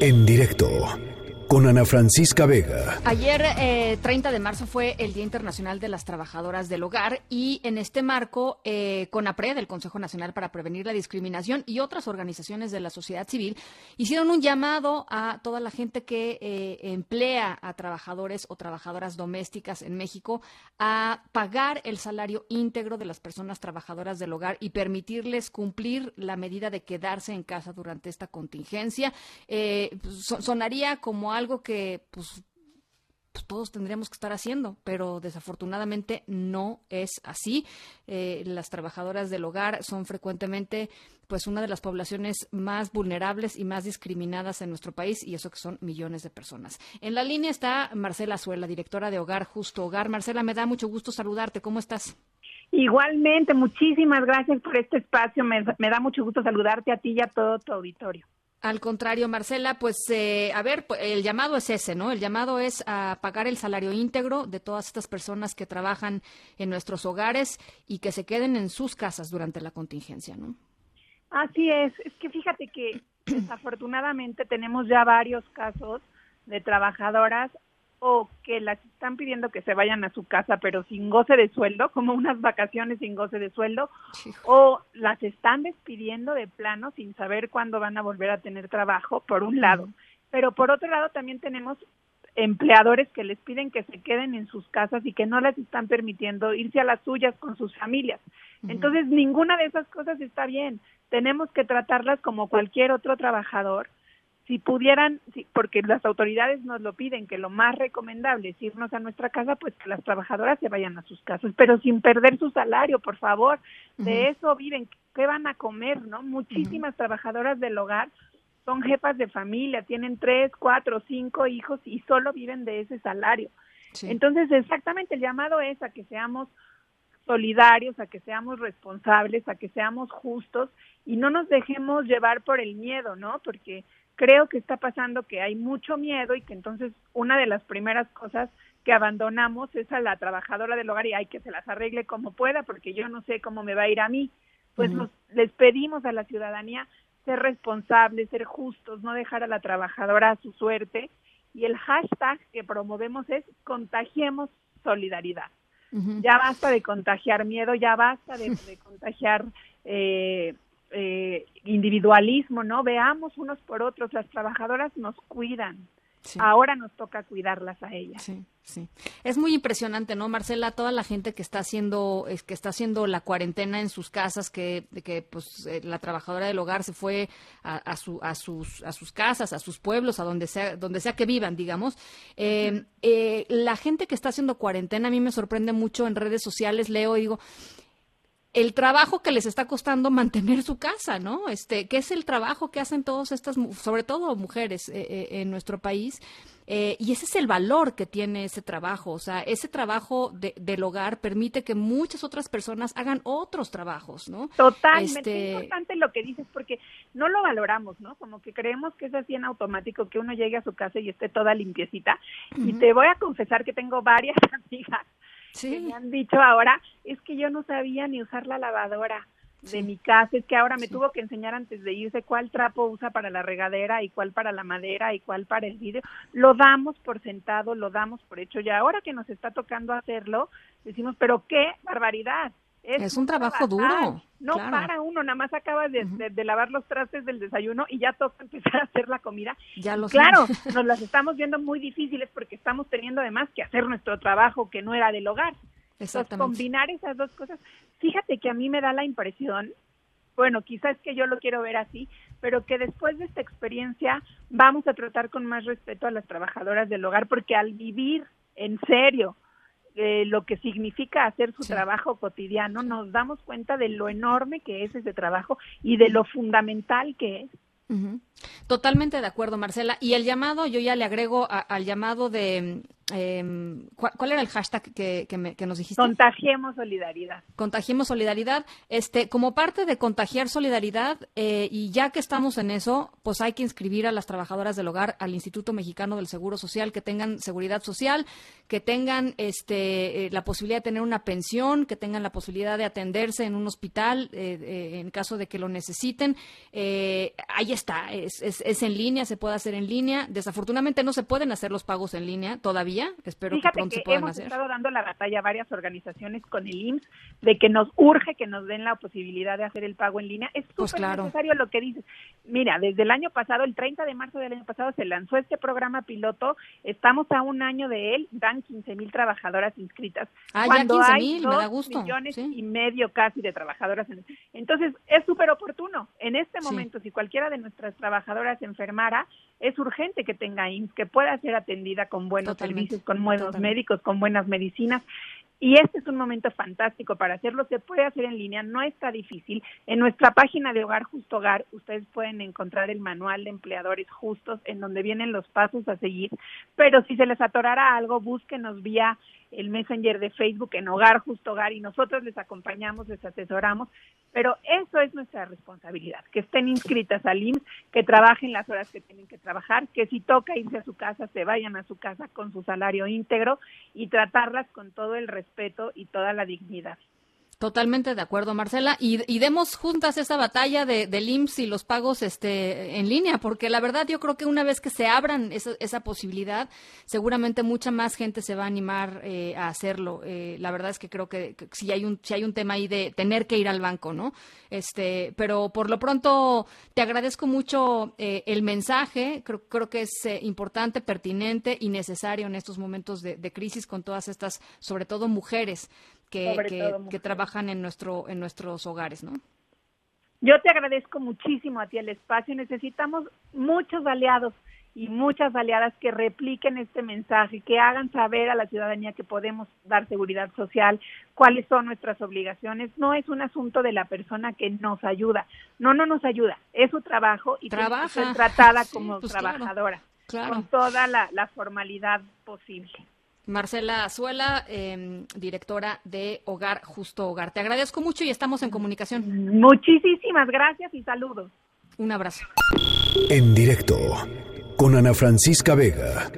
En directo con Ana Francisca Vega. Ayer, eh, 30 de marzo, fue el Día Internacional de las Trabajadoras del Hogar y en este marco, eh, CONAPRED, el Consejo Nacional para Prevenir la Discriminación y otras organizaciones de la sociedad civil hicieron un llamado a toda la gente que eh, emplea a trabajadores o trabajadoras domésticas en México a pagar el salario íntegro de las personas trabajadoras del hogar y permitirles cumplir la medida de quedarse en casa durante esta contingencia. Eh, sonaría como algo que pues, pues, todos tendríamos que estar haciendo, pero desafortunadamente no es así. Eh, las trabajadoras del hogar son frecuentemente pues una de las poblaciones más vulnerables y más discriminadas en nuestro país y eso que son millones de personas. En la línea está Marcela Suela, directora de Hogar Justo Hogar. Marcela, me da mucho gusto saludarte. ¿Cómo estás? Igualmente, muchísimas gracias por este espacio. Me da mucho gusto saludarte a ti y a todo tu auditorio. Al contrario, Marcela, pues eh, a ver, pues, el llamado es ese, ¿no? El llamado es a pagar el salario íntegro de todas estas personas que trabajan en nuestros hogares y que se queden en sus casas durante la contingencia, ¿no? Así es, es que fíjate que desafortunadamente tenemos ya varios casos de trabajadoras o que las están pidiendo que se vayan a su casa pero sin goce de sueldo, como unas vacaciones sin goce de sueldo, o las están despidiendo de plano sin saber cuándo van a volver a tener trabajo, por un lado. Pero por otro lado también tenemos empleadores que les piden que se queden en sus casas y que no les están permitiendo irse a las suyas con sus familias. Entonces, ninguna de esas cosas está bien. Tenemos que tratarlas como cualquier otro trabajador si pudieran, porque las autoridades nos lo piden, que lo más recomendable es irnos a nuestra casa, pues que las trabajadoras se vayan a sus casas, pero sin perder su salario, por favor. De eso viven. ¿Qué van a comer, no? Muchísimas trabajadoras del hogar son jefas de familia, tienen tres, cuatro, cinco hijos y solo viven de ese salario. Entonces, exactamente el llamado es a que seamos solidarios, a que seamos responsables, a que seamos justos y no nos dejemos llevar por el miedo, ¿no? Porque creo que está pasando que hay mucho miedo y que entonces una de las primeras cosas que abandonamos es a la trabajadora del hogar y hay que se las arregle como pueda porque yo no sé cómo me va a ir a mí. Pues les pedimos a la ciudadanía ser responsables, ser justos, no dejar a la trabajadora a su suerte y el hashtag que promovemos es contagiemos solidaridad. Ya basta de contagiar miedo, ya basta de, de contagiar eh, eh, individualismo, ¿no? Veamos unos por otros, las trabajadoras nos cuidan. Ahora nos toca cuidarlas a ellas. Sí, sí. Es muy impresionante, ¿no, Marcela? Toda la gente que está haciendo, que está haciendo la cuarentena en sus casas, que, que pues eh, la trabajadora del hogar se fue a, su, a sus, a sus casas, a sus pueblos, a donde sea, donde sea que vivan, digamos. Eh, la gente que está haciendo cuarentena a mí me sorprende mucho en redes sociales, leo y digo, el trabajo que les está costando mantener su casa, ¿no? Este, que es el trabajo que hacen todas estas, sobre todo mujeres eh, eh, en nuestro país, eh, y ese es el valor que tiene ese trabajo, o sea, ese trabajo de, del hogar permite que muchas otras personas hagan otros trabajos, ¿no? Totalmente, este... es importante lo que dices porque no lo valoramos, ¿no? Como que creemos que es así en automático, que uno llegue a su casa y esté toda limpiecita, y te voy a confesar que tengo varias amigas Sí. me han dicho ahora, es que yo no sabía ni usar la lavadora de mi casa, es que ahora me tuvo que enseñar antes de irse cuál trapo usa para la regadera y cuál para la madera y cuál para el vidrio. Lo damos por sentado, lo damos por hecho. Y ahora que nos está tocando hacerlo, decimos, pero qué barbaridad. Es, un trabajo duro. No para uno, nada más acabas de, lavar los trastes del desayuno y ya toca empezar a hacer la comida. Ya lo Claro, nos las estamos viendo muy difíciles porque estamos teniendo además que hacer nuestro trabajo que no era del hogar. Exactamente. combinar esas dos cosas. Fíjate que a mí me da la impresión, bueno, quizás que yo lo quiero ver así, pero que después de esta experiencia vamos a tratar con más respeto a las trabajadoras del hogar porque al vivir en serio lo que significa hacer su trabajo cotidiano, nos damos cuenta de lo enorme que es ese trabajo y de lo fundamental que es. Totalmente de acuerdo, Marcela. Y el llamado, yo ya le agrego al llamado de, Em, ¿cuál, era el hashtag que, que, nos dijiste? Contagiemos solidaridad. Contagiemos solidaridad. Este, como parte de contagiar solidaridad, eh, y ya que estamos en eso, pues hay que inscribir a las trabajadoras del hogar al Instituto Mexicano del Seguro Social, que tengan seguridad social, que tengan este, eh, la posibilidad de tener una pensión, que tengan la posibilidad de atenderse en un hospital eh, en caso de que lo necesiten. ahí está, es, es, es en línea, se puede hacer en línea. Desafortunadamente no se pueden hacer los pagos en línea todavía Espero Fíjate que pronto que se puedan hemos estado dando la batalla a varias organizaciones con el IMSS de que nos urge que nos den la posibilidad de hacer el pago en línea. Es pues súper necesario lo que dices. Mira, desde el año pasado, el 30 de marzo del año pasado, se lanzó este programa piloto. Estamos a un año de él, dan 15 mil trabajadoras inscritas. Ah, cuando ya 15 mil, me da gusto. millones y medio casi de trabajadoras. Entonces, es súper oportuno. En este momento, si cualquiera de nuestras trabajadoras se enfermara, es urgente que tenga IMSS, que pueda ser atendida con buenos servicios, con buenos médicos, con buenas medicinas. Y este es un momento fantástico para hacerlo. Se puede hacer en línea, no está difícil. En nuestra página de Hogar Justo Hogar, ustedes pueden encontrar el manual de empleadores justos en donde vienen los pasos a seguir. Pero si se les atorara algo, búsquenos vía el Messenger de Facebook en Hogar Justo Hogar y nosotros les acompañamos, les asesoramos, pero eso es nuestra responsabilidad, que estén inscritas al IMSS, que trabajen las horas que tienen que trabajar, que si toca irse a su casa, se vayan a su casa con su salario íntegro y tratarlas con todo el respeto y toda la dignidad. Totalmente de acuerdo, Marcela. Y, demos juntas esa batalla de, del IMSS y los pagos este, en línea, porque la verdad yo creo que una vez que se abran esa, esa posibilidad, seguramente mucha más gente se va a animar eh, a hacerlo. Eh, la verdad es que creo que, si hay un si hay un tema ahí de tener que ir al banco, ¿no? Este, pero por lo pronto te agradezco mucho eh, el mensaje. Creo, creo que es importante, pertinente y necesario en estos momentos de, de crisis con todas estas, sobre todo mujeres que, trabajan en, nuestro, en nuestros hogares, ¿no? Yo te agradezco muchísimo a ti el espacio. Necesitamos muchos aliados y muchas aliadas que repliquen este mensaje, que hagan saber a la ciudadanía que podemos dar seguridad social, cuáles son nuestras obligaciones. No es un asunto de la persona que nos ayuda. No, no nos ayuda. Es su trabajo y Trabaja. tiene que ser tratada como pues trabajadora, con toda la formalidad posible. Marcela Azuela, em, directora de Hogar Justo Hogar. Te agradezco mucho y estamos en comunicación. Muchísimas gracias y saludos. Un abrazo. En directo con Ana Francisca Vega.